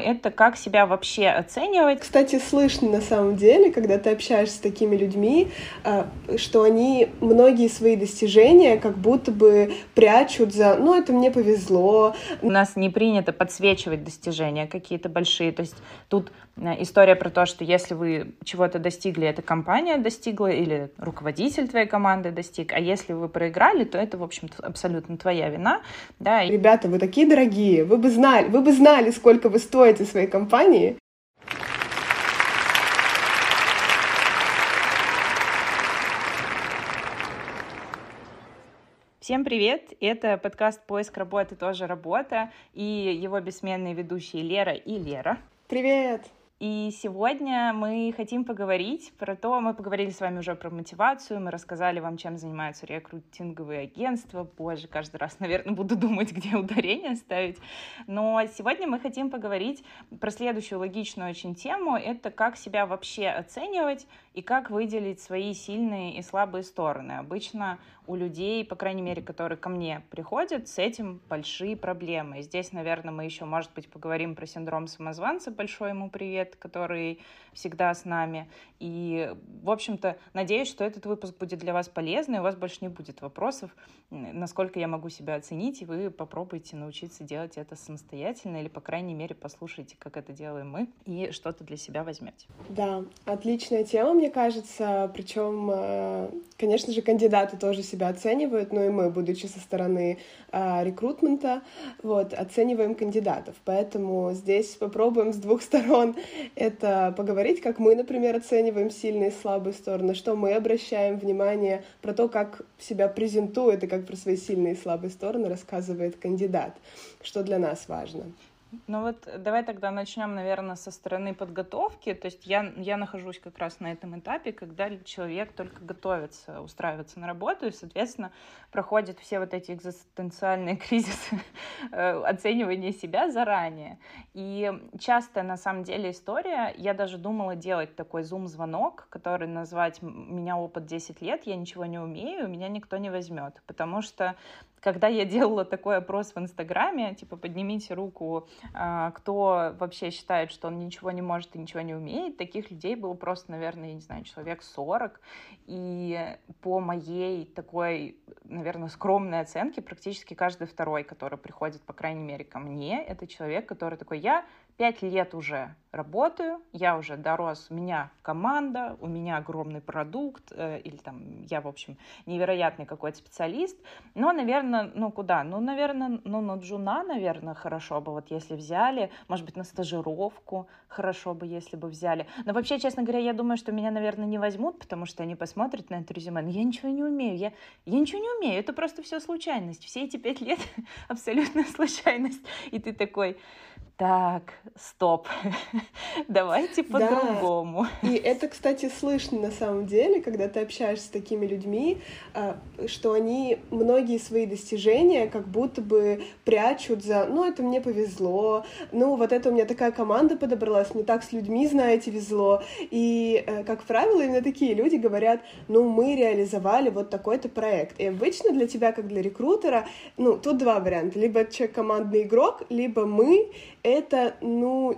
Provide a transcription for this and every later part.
Это как себя вообще оценивать. Кстати, слышно на самом деле, когда ты общаешься с такими людьми, а, что они многие свои достижения как будто бы прячут за «ну, это мне повезло». У нас не принято подсвечивать достижения какие-то большие. То есть тут э, история про то, что если вы чего-то достигли, эта компания достигла или руководитель твоей команды достиг, а если вы проиграли, то это, в общем-то, абсолютно твоя вина. Да. Ребята, вы такие дорогие, вы бы знали, вы бы знали, сколько вы стоите откройте своей компании. Всем привет! Это подкаст «Поиск работы тоже работа» и его бессменные ведущие Лера и Лера. Привет! И сегодня мы хотим поговорить про то, мы поговорили с вами уже про мотивацию, мы рассказали вам, чем занимаются рекрутинговые агентства. Боже, каждый раз, наверное, буду думать, где ударение ставить. Но сегодня мы хотим поговорить про следующую логичную очень тему. Это как себя вообще оценивать и как выделить свои сильные и слабые стороны. Обычно у людей, по крайней мере, которые ко мне приходят, с этим большие проблемы. Здесь, наверное, мы еще, может быть, поговорим про синдром самозванца. Большой ему привет, который всегда с нами. И, в общем-то, надеюсь, что этот выпуск будет для вас полезный, у вас больше не будет вопросов, насколько я могу себя оценить, и вы попробуйте научиться делать это самостоятельно, или, по крайней мере, послушайте, как это делаем мы, и что-то для себя возьмете. Да, отличная тема, мне кажется, причем, э, конечно же, кандидаты тоже себя оценивают, но и мы, будучи со стороны э, рекрутмента, вот, оцениваем кандидатов, поэтому здесь попробуем с двух сторон это поговорить, как мы, например, оцениваем сильные и слабые стороны, что мы обращаем внимание про то, как себя презентует и как про свои сильные и слабые стороны рассказывает кандидат, что для нас важно. Ну вот давай тогда начнем, наверное, со стороны подготовки. То есть я, я нахожусь как раз на этом этапе, когда человек только готовится устраиваться на работу и, соответственно, проходит все вот эти экзистенциальные кризисы э, оценивания себя заранее. И часто, на самом деле, история, я даже думала делать такой зум-звонок, который назвать «Меня опыт 10 лет, я ничего не умею, меня никто не возьмет». Потому что когда я делала такой опрос в Инстаграме, типа, поднимите руку, а, кто вообще считает, что он ничего не может и ничего не умеет, таких людей было просто, наверное, я не знаю, человек 40. И по моей такой, наверное, скромной оценке, практически каждый второй, который приходит, по крайней мере, ко мне, это человек, который такой, я пять лет уже работаю, я уже дорос, у меня команда, у меня огромный продукт, э, или там я, в общем, невероятный какой-то специалист, но, наверное, ну куда? Ну, наверное, ну на джуна, наверное, хорошо бы, вот если взяли, может быть, на стажировку хорошо бы, если бы взяли. Но вообще, честно говоря, я думаю, что меня, наверное, не возьмут, потому что они посмотрят на это резюме, но я ничего не умею, я, я ничего не умею, это просто все случайность, все эти пять лет абсолютная случайность, и ты такой, так, стоп, давайте по-другому. Да. И это, кстати, слышно на самом деле, когда ты общаешься с такими людьми, а, что они многие свои достижения как будто бы прячут за «ну, это мне повезло», «ну, вот это у меня такая команда подобралась, мне так с людьми, знаете, везло». И, э, как правило, именно такие люди говорят «ну, мы реализовали вот такой-то проект». И обычно для тебя, как для рекрутера, ну, тут два варианта. Либо человек командный игрок, либо мы это, ну,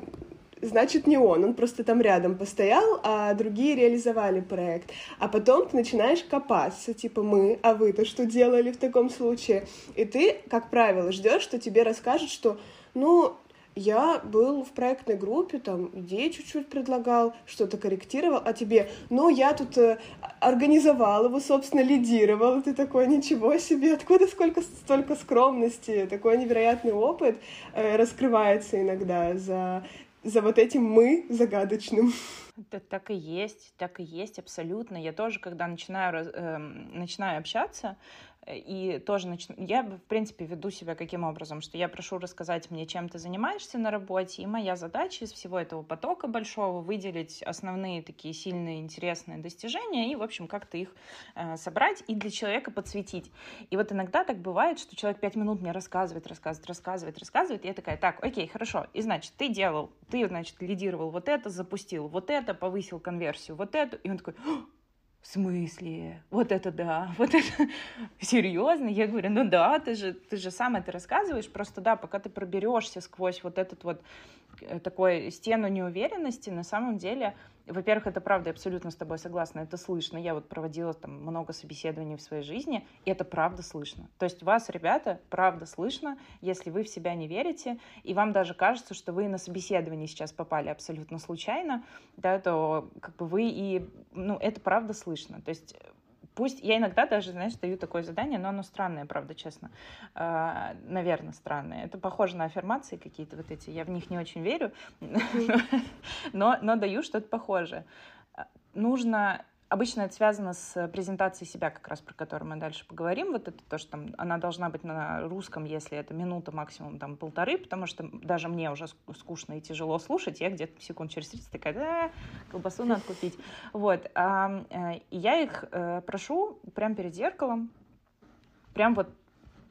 значит, не он, он просто там рядом постоял, а другие реализовали проект. А потом ты начинаешь копаться, типа мы, а вы-то что делали в таком случае? И ты, как правило, ждешь, что тебе расскажут, что, ну, я был в проектной группе, там идеи чуть-чуть предлагал, что-то корректировал, а тебе, ну, я тут э, организовал его, собственно, лидировал, ты такой, ничего себе, откуда сколько, столько скромности, такой невероятный опыт э, раскрывается иногда за, за вот этим «мы» загадочным. Это так и есть, так и есть, абсолютно. Я тоже, когда начинаю, э, начинаю общаться, и тоже начну... Я, в принципе, веду себя каким образом, что я прошу рассказать мне, чем ты занимаешься на работе, и моя задача из всего этого потока большого выделить основные такие сильные, интересные достижения и, в общем, как-то их э, собрать и для человека подсветить. И вот иногда так бывает, что человек пять минут мне рассказывает, рассказывает, рассказывает, рассказывает, и я такая, так, окей, хорошо, и значит, ты делал, ты, значит, лидировал вот это, запустил вот это, повысил конверсию, вот эту, и он такой, в смысле? Вот это да, вот это серьезно? Я говорю, ну да, ты же, ты же сам это рассказываешь, просто да, пока ты проберешься сквозь вот этот вот такой стену неуверенности, на самом деле во-первых, это правда, я абсолютно с тобой согласна, это слышно. Я вот проводила там много собеседований в своей жизни, и это правда слышно. То есть вас, ребята, правда слышно, если вы в себя не верите, и вам даже кажется, что вы на собеседовании сейчас попали абсолютно случайно, да, то как бы вы и, ну, это правда слышно. То есть Пусть я иногда даже, знаешь, даю такое задание, но оно странное, правда, честно. Э, наверное, странное. Это похоже на аффирмации какие-то вот эти. Я в них не очень верю, но, но даю что-то похожее. Нужно Обычно это связано с презентацией себя, как раз про которую мы дальше поговорим. Вот это то, что там, она должна быть на русском, если это минута, максимум там полторы, потому что даже мне уже скучно и тяжело слушать. Я где-то секунд через 30 такая, да, колбасу надо купить. Вот. Э, и я их э, прошу прямо перед зеркалом, прям вот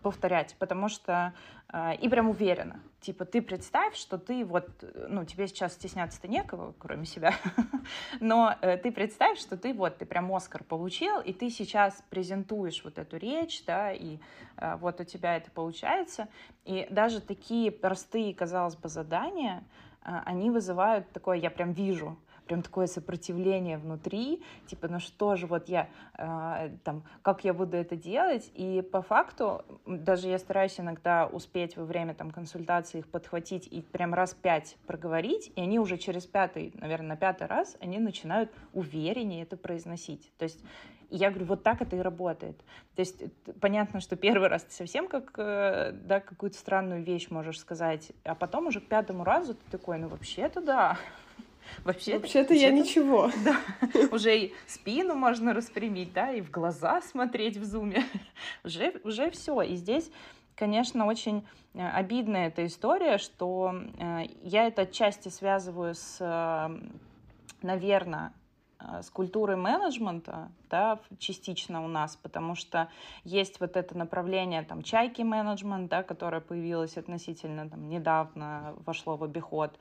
повторять, потому что э, и прям уверенно. Типа ты представь, что ты вот, ну тебе сейчас стесняться-то некого, кроме себя, но э, ты представь, что ты вот, ты прям Оскар получил, и ты сейчас презентуешь вот эту речь, да, и э, вот у тебя это получается. И даже такие простые, казалось бы, задания, э, они вызывают такое, я прям вижу, прям такое сопротивление внутри, типа, ну что же, вот я, э, там, как я буду это делать, и по факту, даже я стараюсь иногда успеть во время там консультации их подхватить и прям раз пять проговорить, и они уже через пятый, наверное, на пятый раз, они начинают увереннее это произносить, то есть и я говорю, вот так это и работает. То есть понятно, что первый раз ты совсем как, э, да, какую-то странную вещь можешь сказать, а потом уже к пятому разу ты такой, ну вообще-то да, Вообще, Вообще-то я ничего. Да, уже и спину можно распрямить, да, и в глаза смотреть в зуме. Уже, уже все. И здесь конечно, очень э, обидная эта история, что э, я это отчасти связываю с, э, наверное, с культурой менеджмента, да, частично у нас, потому что есть вот это направление там чайки менеджмент, да, которое появилось относительно там недавно, вошло в обиход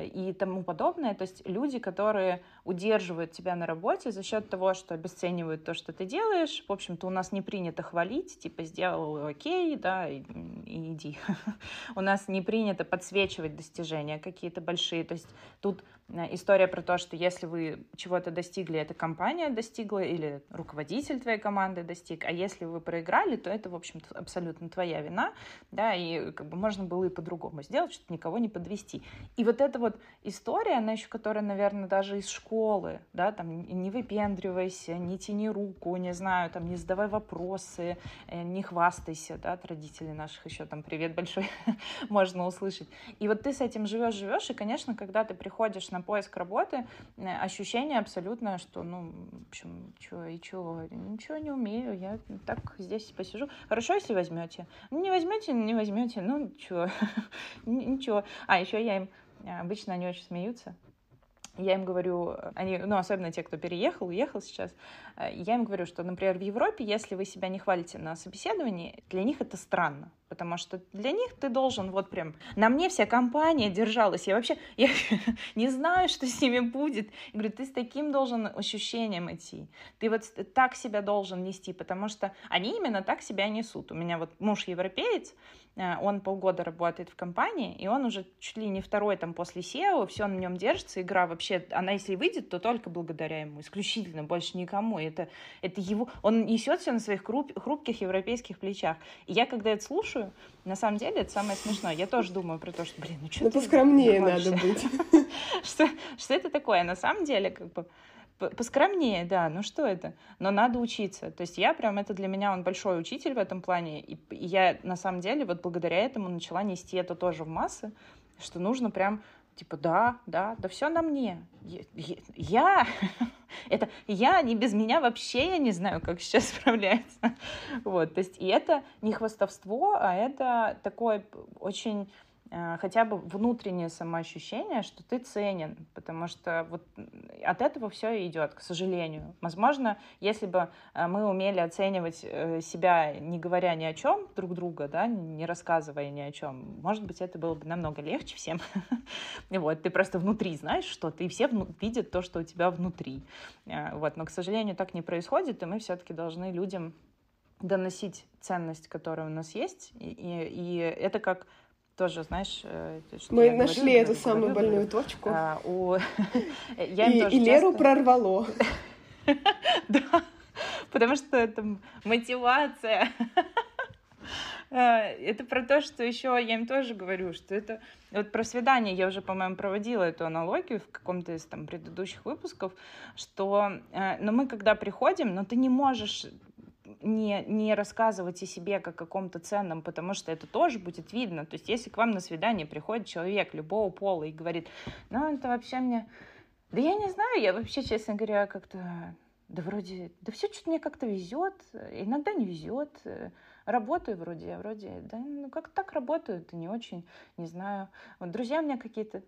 и тому подобное. То есть люди, которые удерживают тебя на работе за счет того, что обесценивают то, что ты делаешь. В общем-то, у нас не принято хвалить, типа сделал окей, да, и, и иди. У нас не принято подсвечивать достижения какие-то большие. То есть тут э, история про то, что если вы чего-то достигли, эта компания достигла или руководитель твоей команды достиг, а если вы проиграли, то это, в общем-то, абсолютно твоя вина, да, и как бы можно было и по-другому сделать, чтобы никого не подвести. И вот эта вот история, она еще, которая, наверное, даже из школы, да, там, не выпендривайся, не тяни руку, не знаю, там, не задавай вопросы, э, не хвастайся, да, от родителей наших еще там привет большой можно услышать. И вот ты с этим живешь, живешь, и, конечно, когда ты приходишь на поиск работы, э, ощущение абсолютно, что, ну, в общем, что и чего? Ничего не умею, я так здесь посижу. Хорошо, если возьмете. Не возьмете, не возьмете, ну чего, ничего. А еще я им, обычно они очень смеются, я им говорю, они, ну, особенно те, кто переехал, уехал сейчас, я им говорю, что, например, в Европе, если вы себя не хвалите на собеседовании, для них это странно потому что для них ты должен вот прям... На мне вся компания держалась, я вообще я не знаю, что с ними будет. Я говорю, ты с таким должен ощущением идти, ты вот так себя должен нести, потому что они именно так себя несут. У меня вот муж европеец, э, он полгода работает в компании, и он уже чуть ли не второй там после SEO, все на нем держится, игра вообще, она если выйдет, то только благодаря ему, исключительно, больше никому. Это, это его, он несет все на своих хруп, хрупких европейских плечах. И я когда это слушаю, слушаю, на самом деле это самое смешное. Я тоже думаю про то, что, блин, ну что Ну, поскромнее надо быть. что, что это такое? На самом деле, как бы, поскромнее, да, ну что это? Но надо учиться. То есть я прям, это для меня, он большой учитель в этом плане, и, и я на самом деле вот благодаря этому начала нести это тоже в массы, что нужно прям Типа, да, да, да все на мне. Я, это я, не без меня вообще я не знаю, как сейчас справляется. Вот, то есть, и это не хвастовство, а это такое очень хотя бы внутреннее самоощущение, что ты ценен, потому что вот от этого все идет, к сожалению. Возможно, если бы э, мы умели оценивать э, себя, не говоря ни о чем друг друга, да, не рассказывая ни о чем, может быть, это было бы намного легче всем. Вот, ты просто внутри знаешь что-то, и все видят то, что у тебя внутри. Вот, но, к сожалению, так не происходит, и мы все-таки должны людям доносить ценность, которая у нас есть, и, и, и это как тоже, знаешь, мы нашли говорю, эту самую говорю, больную точку. А, у... я и, и Леру часто... прорвало. Да, потому что это мотивация. А, это про то, что еще я им тоже говорю, что это вот про свидание я уже, по-моему, проводила эту аналогию в каком-то из там предыдущих выпусков, что, э, но мы когда приходим, но ты не можешь не, не рассказывать о себе как о каком-то ценном, потому что это тоже будет видно. То есть если к вам на свидание приходит человек любого пола и говорит, ну это вообще мне... Да я не знаю, я вообще, честно говоря, как-то... Да вроде, да все что-то мне как-то везет, иногда не везет, работаю вроде, я вроде, да, ну как так работаю, это не очень, не знаю. Вот друзья у меня какие-то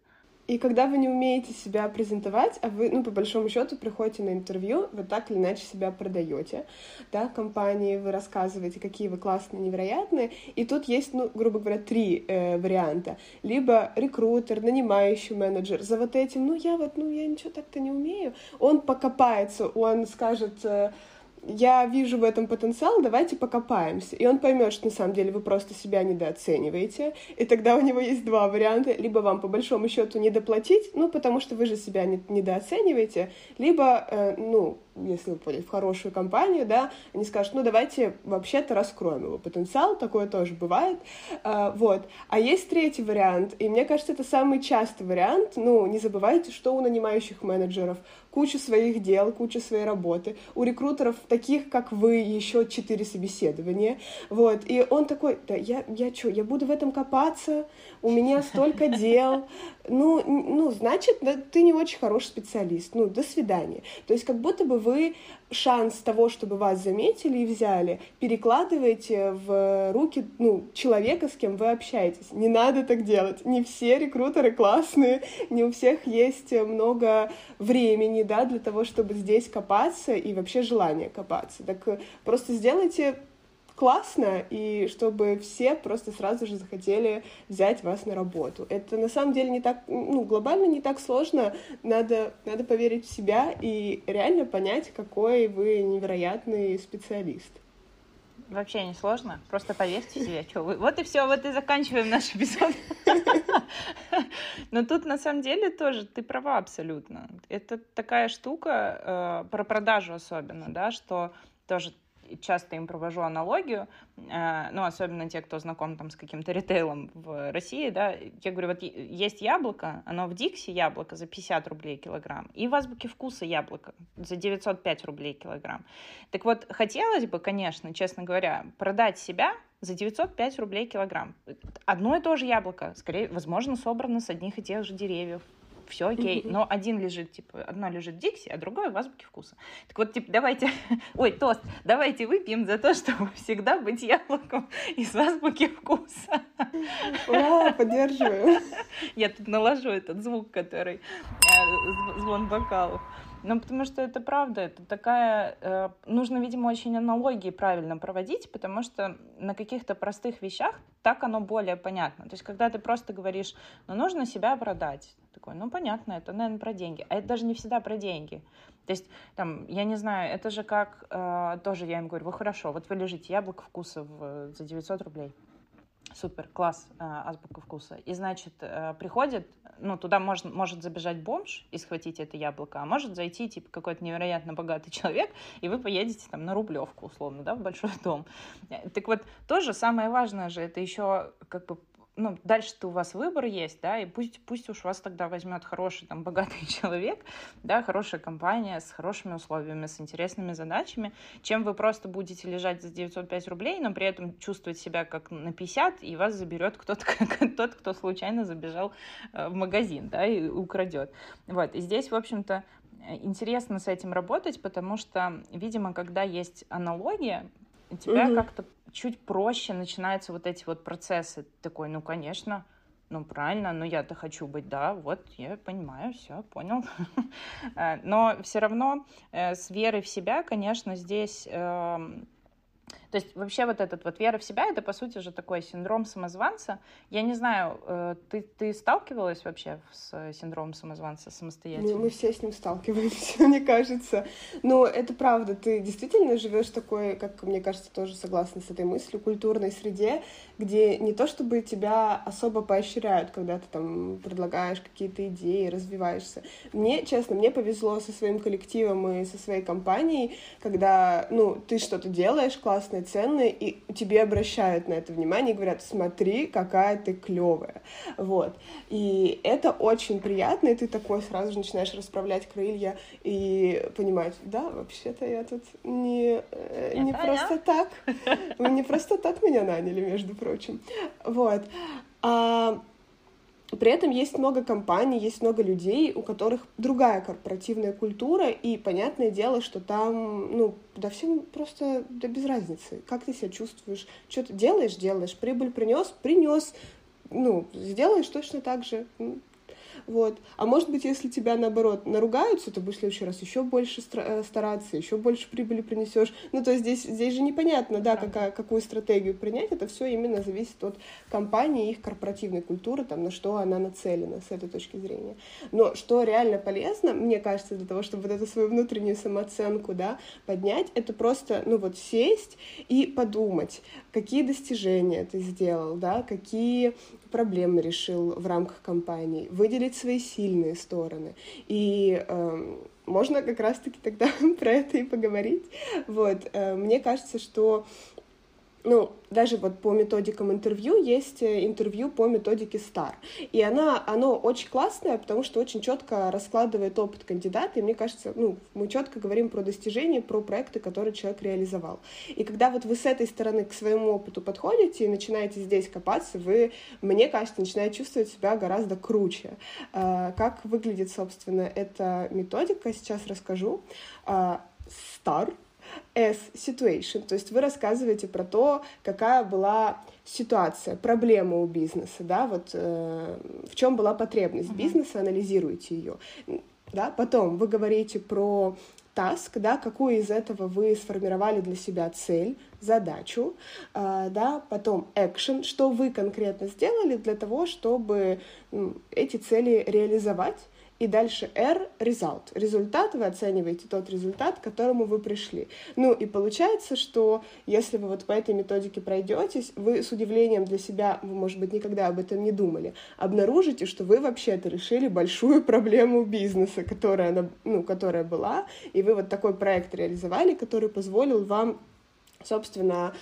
и когда вы не умеете себя презентовать, а вы, ну, по большому счету, приходите на интервью, вы так или иначе себя продаете, да, компании, вы рассказываете, какие вы классные, невероятные, и тут есть, ну, грубо говоря, три э, варианта. Либо рекрутер, нанимающий менеджер, за вот этим, ну, я вот, ну, я ничего так-то не умею, он покопается, он скажет... Э, я вижу в этом потенциал, давайте покопаемся. И он поймет, что на самом деле вы просто себя недооцениваете. И тогда у него есть два варианта. Либо вам по большому счету недоплатить, ну, потому что вы же себя не, недооцениваете, либо, э, ну, если вы попали в хорошую компанию, да, они скажут, ну, давайте вообще-то раскроем его потенциал, такое тоже бывает, а, вот. А есть третий вариант, и мне кажется, это самый частый вариант, ну, не забывайте, что у нанимающих менеджеров. Куча своих дел, куча своей работы, у рекрутеров таких, как вы, еще четыре собеседования, вот, и он такой, да, я, я что, я буду в этом копаться, у меня столько дел, ну, ну, значит, ты не очень хороший специалист, ну, до свидания. То есть как будто бы вы шанс того, чтобы вас заметили и взяли, перекладываете в руки, ну, человека, с кем вы общаетесь. Не надо так делать. Не все рекрутеры классные, не у всех есть много времени, да, для того, чтобы здесь копаться и вообще желание копаться. Так просто сделайте классно, и чтобы все просто сразу же захотели взять вас на работу. Это на самом деле не так, ну, глобально не так сложно, надо, надо поверить в себя и реально понять, какой вы невероятный специалист. Вообще не сложно, просто поверьте в себя, что вы. Вот и все, вот и заканчиваем наш эпизод. Но тут на самом деле тоже ты права абсолютно. Это такая штука э, про продажу особенно, да, что тоже часто им провожу аналогию, э, ну, особенно те, кто знаком там с каким-то ритейлом в России, да, я говорю, вот есть яблоко, оно в Дикси яблоко за 50 рублей килограмм, и в Азбуке вкуса яблоко за 905 рублей килограмм. Так вот, хотелось бы, конечно, честно говоря, продать себя за 905 рублей килограмм. Одно и то же яблоко, скорее, возможно, собрано с одних и тех же деревьев, все окей. Но один лежит, типа, одно лежит в Дикси, а другое в азбуке вкуса. Так вот, типа, давайте, ой, тост, давайте выпьем за то, чтобы всегда быть яблоком из азбуки вкуса. Ура, поддерживаю. Я тут наложу этот звук, который э, звон бокалов. Ну, потому что это правда, это такая... Э, нужно, видимо, очень аналогии правильно проводить, потому что на каких-то простых вещах так оно более понятно. То есть, когда ты просто говоришь, ну, нужно себя продать, такой, ну, понятно, это, наверное, про деньги. А это даже не всегда про деньги. То есть, там, я не знаю, это же как... Э, тоже я им говорю, вы хорошо, вот вы лежите, яблоко вкуса в, за 900 рублей супер, класс, э, азбука вкуса. И, значит, э, приходит, ну, туда может, может забежать бомж и схватить это яблоко, а может зайти, типа, какой-то невероятно богатый человек, и вы поедете там на Рублевку, условно, да, в большой дом. Э, так вот, тоже самое важное же, это еще как бы ну, дальше-то у вас выбор есть, да, и пусть, пусть уж вас тогда возьмет хороший, там, богатый человек, да, хорошая компания с хорошими условиями, с интересными задачами, чем вы просто будете лежать за 905 рублей, но при этом чувствовать себя как на 50, и вас заберет кто-то, тот, кто случайно забежал э, в магазин, да, и украдет. Вот, и здесь, в общем-то, интересно с этим работать, потому что, видимо, когда есть аналогия, тебя угу. как-то чуть проще начинаются вот эти вот процессы. Такой, ну, конечно, ну, правильно, но я-то хочу быть, да, вот, я понимаю, все, понял. Э, но все равно э, с верой в себя, конечно, здесь эм, то есть вообще вот этот вот вера в себя, это по сути же такой синдром самозванца. Я не знаю, э, ты, ты сталкивалась вообще с синдромом самозванца самостоятельно? Ну, мы все с ним сталкиваемся, мне кажется. Но это правда, ты действительно живешь такой, как мне кажется, тоже согласна с этой мыслью, культурной среде, где не то чтобы тебя особо поощряют, когда ты там предлагаешь какие-то идеи, развиваешься. Мне, честно, мне повезло со своим коллективом и со своей компанией, когда, ну, ты что-то делаешь классное, ценное, и тебе обращают на это внимание и говорят, смотри, какая ты клевая. Вот. И это очень приятно, и ты такой сразу же начинаешь расправлять крылья и понимать, да, вообще-то я тут не, э, не просто так. Вы не просто так меня наняли, между прочим. Вот. А, при этом есть много компаний, есть много людей, у которых другая корпоративная культура, и понятное дело, что там, ну, да всем просто да без разницы, как ты себя чувствуешь, что ты делаешь, делаешь, прибыль принес, принес, ну, сделаешь точно так же, вот. А может быть, если тебя, наоборот, наругаются, то будешь в следующий раз еще больше э, стараться, еще больше прибыли принесешь. Ну, то есть здесь, здесь же непонятно, да, какая, какую стратегию принять. Это все именно зависит от компании, их корпоративной культуры, там, на что она нацелена с этой точки зрения. Но что реально полезно, мне кажется, для того, чтобы вот эту свою внутреннюю самооценку, да, поднять, это просто, ну, вот сесть и подумать, какие достижения ты сделал, да, какие проблемы решил в рамках компании, выделить свои сильные стороны. И э, можно как раз-таки тогда про это и поговорить. Вот, э, мне кажется, что ну, даже вот по методикам интервью есть э, интервью по методике STAR. И она, оно очень классное, потому что очень четко раскладывает опыт кандидата, и мне кажется, ну, мы четко говорим про достижения, про проекты, которые человек реализовал. И когда вот вы с этой стороны к своему опыту подходите и начинаете здесь копаться, вы, мне кажется, начинаете чувствовать себя гораздо круче. А, как выглядит, собственно, эта методика, сейчас расскажу. STAR а, as situation, то есть вы рассказываете про то, какая была ситуация, проблема у бизнеса, да, вот э, в чем была потребность бизнеса, анализируете ее, да, потом вы говорите про таск, да, какую из этого вы сформировали для себя цель, задачу, э, да, потом action, что вы конкретно сделали для того, чтобы э, эти цели реализовать, и дальше R — result. Результат, вы оцениваете тот результат, к которому вы пришли. Ну и получается, что если вы вот по этой методике пройдетесь, вы с удивлением для себя, вы, может быть, никогда об этом не думали, обнаружите, что вы вообще-то решили большую проблему бизнеса, которая, ну, которая была, и вы вот такой проект реализовали, который позволил вам собственно,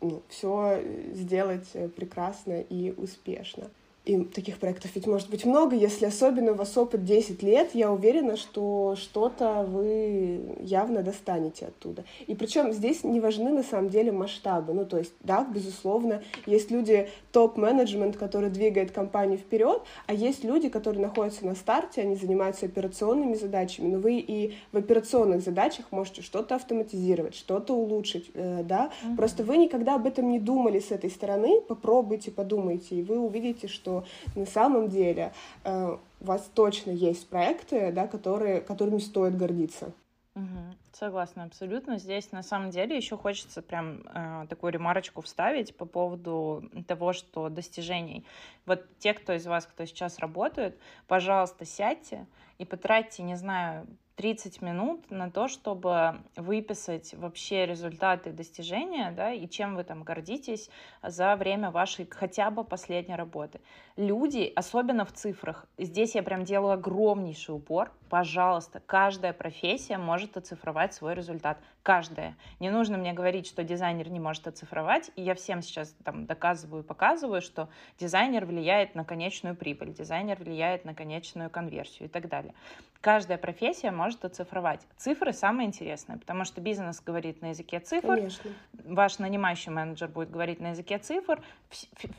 ну, все сделать прекрасно и успешно. И таких проектов ведь может быть много. Если особенно у вас опыт 10 лет, я уверена, что что-то вы явно достанете оттуда. И причем здесь не важны на самом деле масштабы. Ну, то есть, да, безусловно, есть люди топ-менеджмент, который двигает компанию вперед, а есть люди, которые находятся на старте, они занимаются операционными задачами, но вы и в операционных задачах можете что-то автоматизировать, что-то улучшить, э, да. Просто вы никогда об этом не думали с этой стороны, попробуйте, подумайте, и вы увидите, что на самом деле э, у вас точно есть проекты, да, которые, которыми стоит гордиться. Угу. Согласна, абсолютно. Здесь на самом деле еще хочется прям э, такую ремарочку вставить по поводу того, что достижений. Вот те, кто из вас, кто сейчас работает, пожалуйста, сядьте и потратьте, не знаю, 30 минут на то, чтобы выписать вообще результаты достижения, да, и чем вы там гордитесь за время вашей хотя бы последней работы. Люди, особенно в цифрах, здесь я прям делаю огромнейший упор, пожалуйста, каждая профессия может оцифровать свой результат. Каждая. Не нужно мне говорить, что дизайнер не может оцифровать, и я всем сейчас там доказываю показываю, что дизайнер влияет на конечную прибыль, дизайнер влияет на конечную конверсию и так далее. Каждая профессия может оцифровать. Цифры самое интересное, потому что бизнес говорит на языке цифр, Конечно. ваш нанимающий менеджер будет говорить на языке цифр,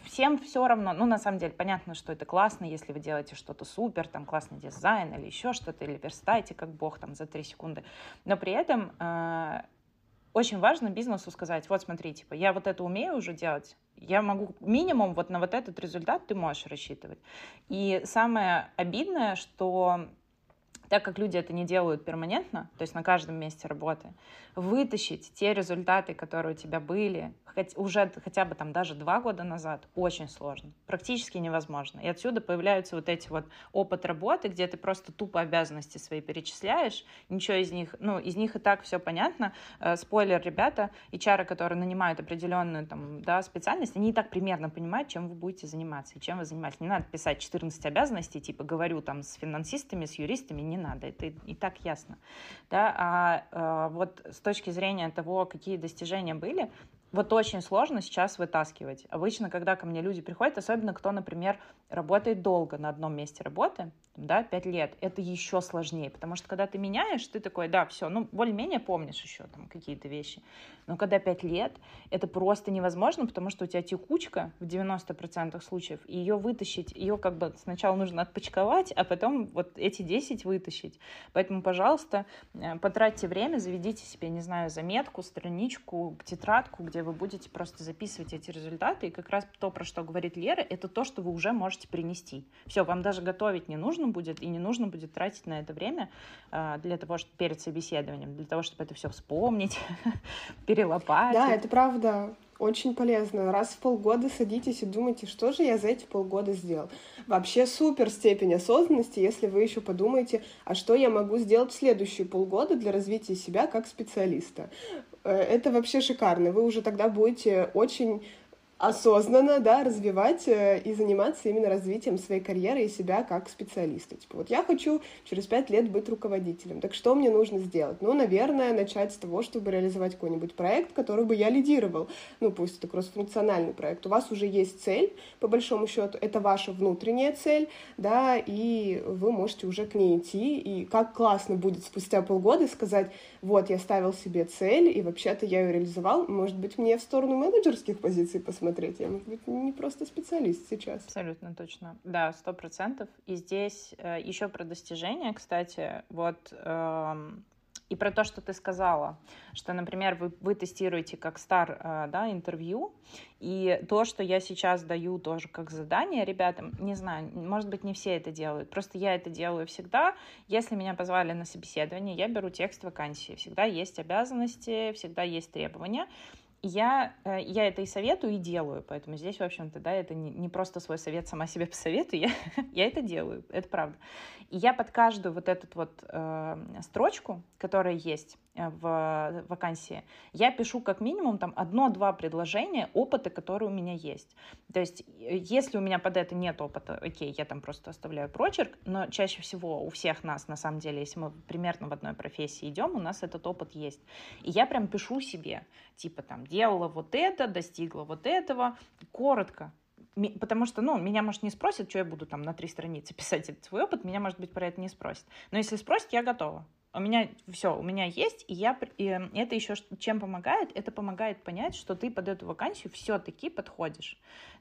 всем все равно, ну на самом деле понятно, что это классно, если вы делаете что-то супер, там классный дизайн или еще что-то, или верстаете как бог там за три секунды, но при этом э, очень важно бизнесу сказать, вот смотри, типа, я вот это умею уже делать, я могу минимум вот на вот этот результат ты можешь рассчитывать. И самое обидное, что так как люди это не делают перманентно, то есть на каждом месте работы, вытащить те результаты, которые у тебя были, хоть, уже хотя бы там даже два года назад, очень сложно, практически невозможно. И отсюда появляются вот эти вот опыт работы, где ты просто тупо обязанности свои перечисляешь, ничего из них, ну, из них и так все понятно. Э, спойлер, ребята, HR, которые нанимают определенную там, да, специальность, они и так примерно понимают, чем вы будете заниматься и чем вы занимаетесь. Не надо писать 14 обязанностей, типа говорю там с финансистами, с юристами, не надо, это и так ясно. Да? А, а вот с точки зрения того, какие достижения были, вот очень сложно сейчас вытаскивать. Обычно, когда ко мне люди приходят, особенно кто, например, работает долго на одном месте работы, да, пять лет, это еще сложнее, потому что когда ты меняешь, ты такой, да, все, ну, более-менее помнишь еще там какие-то вещи. Но когда пять лет, это просто невозможно, потому что у тебя текучка в 90% случаев, и ее вытащить, ее как бы сначала нужно отпочковать, а потом вот эти 10 вытащить. Поэтому, пожалуйста, э, потратьте время, заведите себе, не знаю, заметку, страничку, тетрадку, где вы будете просто записывать эти результаты, и как раз то, про что говорит Лера, это то, что вы уже можете принести. Все, вам даже готовить не нужно будет, и не нужно будет тратить на это время э, для того, чтобы перед собеседованием, для того, чтобы это все вспомнить, перелопатить. Да, это правда очень полезно. Раз в полгода садитесь и думайте, что же я за эти полгода сделал. Вообще супер степень осознанности, если вы еще подумаете, а что я могу сделать в следующие полгода для развития себя как специалиста. Э, это вообще шикарно. Вы уже тогда будете очень осознанно, да, развивать э, и заниматься именно развитием своей карьеры и себя как специалиста. Типа, вот я хочу через пять лет быть руководителем, так что мне нужно сделать? Ну, наверное, начать с того, чтобы реализовать какой-нибудь проект, который бы я лидировал. Ну, пусть это кроссфункциональный проект. У вас уже есть цель, по большому счету, это ваша внутренняя цель, да, и вы можете уже к ней идти, и как классно будет спустя полгода сказать, вот, я ставил себе цель, и вообще-то я ее реализовал, может быть, мне в сторону менеджерских позиций посмотреть, смотреть. Я, может быть, не просто специалист сейчас. Абсолютно точно. Да, сто процентов. И здесь э, еще про достижения, кстати, вот э, и про то, что ты сказала, что, например, вы, вы тестируете как стар э, да, интервью, и то, что я сейчас даю тоже как задание ребятам, не знаю, может быть, не все это делают, просто я это делаю всегда. Если меня позвали на собеседование, я беру текст вакансии. Всегда есть обязанности, всегда есть требования я, э, я это и советую, и делаю. Поэтому здесь, в общем-то, да, это не, не просто свой совет сама себе посоветую, я, я это делаю, это правда. И я под каждую вот эту вот э, строчку, которая есть в вакансии, я пишу как минимум там одно-два предложения опыта, которые у меня есть. То есть, э, если у меня под это нет опыта, окей, я там просто оставляю прочерк, но чаще всего у всех нас, на самом деле, если мы примерно в одной профессии идем, у нас этот опыт есть. И я прям пишу себе, типа там, делала вот это, достигла вот этого, коротко, Потому что, ну, меня, может, не спросят, что я буду там на три страницы писать этот свой опыт, меня, может быть, про это не спросят. Но если спросят, я готова. У меня все, у меня есть, и я и это еще чем помогает? Это помогает понять, что ты под эту вакансию все-таки подходишь.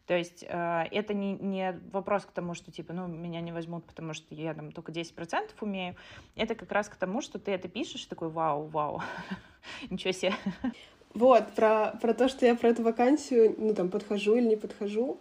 То есть э, это не, не вопрос к тому, что типа, ну, меня не возьмут, потому что я там только 10% умею. Это как раз к тому, что ты это пишешь, такой, вау, вау, ничего себе. Вот, про, про то, что я про эту вакансию, ну, там, подхожу или не подхожу.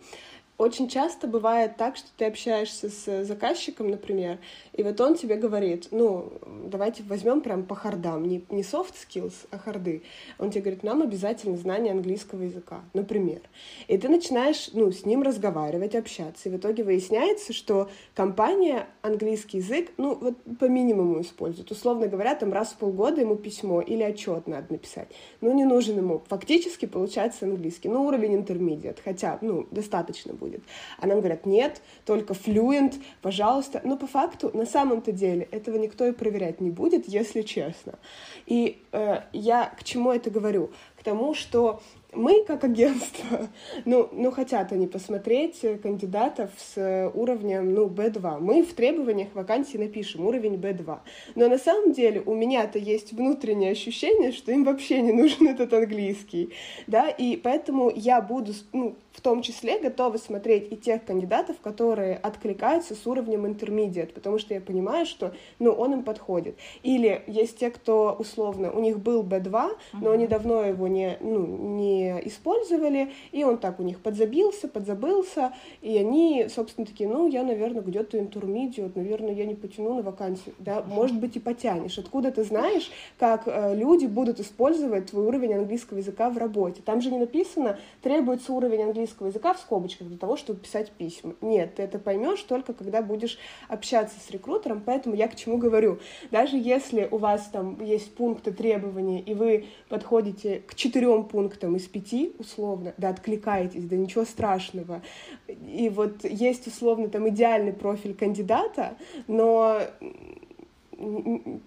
Очень часто бывает так, что ты общаешься с заказчиком, например, и вот он тебе говорит, ну, давайте возьмем прям по хардам, не, не soft skills, а харды. Он тебе говорит, нам обязательно знание английского языка, например. И ты начинаешь, ну, с ним разговаривать, общаться, и в итоге выясняется, что компания английский язык, ну, вот по минимуму использует. Условно говоря, там раз в полгода ему письмо или отчет надо написать. Ну, не нужен ему. Фактически получается английский. Ну, уровень интермедиат, хотя, ну, достаточно будет. А нам говорят, нет, только fluent, пожалуйста. Но по факту, на самом-то деле, этого никто и проверять не будет, если честно. И э, я к чему это говорю? К тому, что мы, как агентство, ну, ну, хотят они посмотреть кандидатов с уровнем, ну, B2. Мы в требованиях вакансии напишем уровень B2. Но на самом деле у меня-то есть внутреннее ощущение, что им вообще не нужен этот английский, да, и поэтому я буду, ну, в том числе готова смотреть и тех кандидатов, которые откликаются с уровнем intermediate, потому что я понимаю, что, ну, он им подходит. Или есть те, кто, условно, у них был B2, но они давно его не, ну, не не использовали, и он так у них подзабился, подзабылся, и они, собственно, такие, ну, я, наверное, где-то интермедиат, наверное, я не потяну на вакансию. Да, может быть, и потянешь. Откуда ты знаешь, как э, люди будут использовать твой уровень английского языка в работе? Там же не написано, требуется уровень английского языка в скобочках для того, чтобы писать письма. Нет, ты это поймешь только, когда будешь общаться с рекрутером, поэтому я к чему говорю. Даже если у вас там есть пункты требований, и вы подходите к четырем пунктам из пяти, условно, да, откликаетесь, да ничего страшного, и вот есть условно там идеальный профиль кандидата, но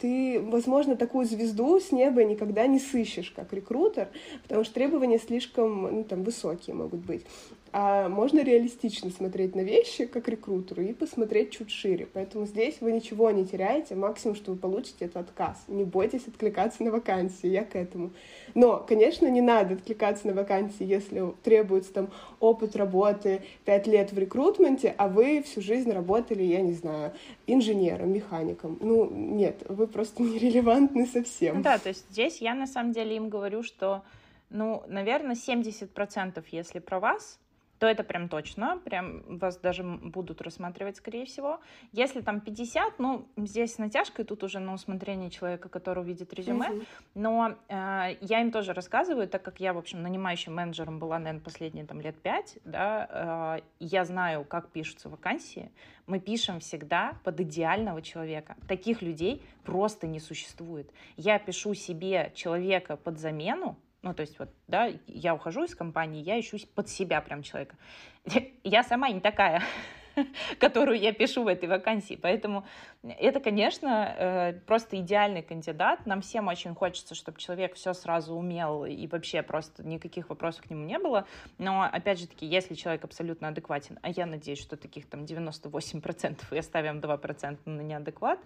ты, возможно, такую звезду с неба никогда не сыщешь, как рекрутер, потому что требования слишком ну, там, высокие могут быть а можно реалистично смотреть на вещи как рекрутеру и посмотреть чуть шире. Поэтому здесь вы ничего не теряете, максимум, что вы получите, это отказ. Не бойтесь откликаться на вакансии, я к этому. Но, конечно, не надо откликаться на вакансии, если требуется там опыт работы 5 лет в рекрутменте, а вы всю жизнь работали, я не знаю, инженером, механиком. Ну, нет, вы просто нерелевантны совсем. Да, то есть здесь я на самом деле им говорю, что ну, наверное, 70%, если про вас, то это прям точно, прям вас даже будут рассматривать, скорее всего. Если там 50, ну, здесь с натяжкой, тут уже на усмотрение человека, который увидит резюме, mm-hmm. но э, я им тоже рассказываю, так как я, в общем, нанимающим менеджером была, наверное, последние там лет пять, да, э, я знаю, как пишутся вакансии, мы пишем всегда под идеального человека. Таких людей просто не существует. Я пишу себе человека под замену, ну, то есть вот, да, я ухожу из компании, я ищу под себя прям человека. Я сама не такая. которую я пишу в этой вакансии. Поэтому это, конечно, э, просто идеальный кандидат. Нам всем очень хочется, чтобы человек все сразу умел и вообще просто никаких вопросов к нему не было. Но, опять же таки, если человек абсолютно адекватен, а я надеюсь, что таких там 98% и оставим 2% на неадекват,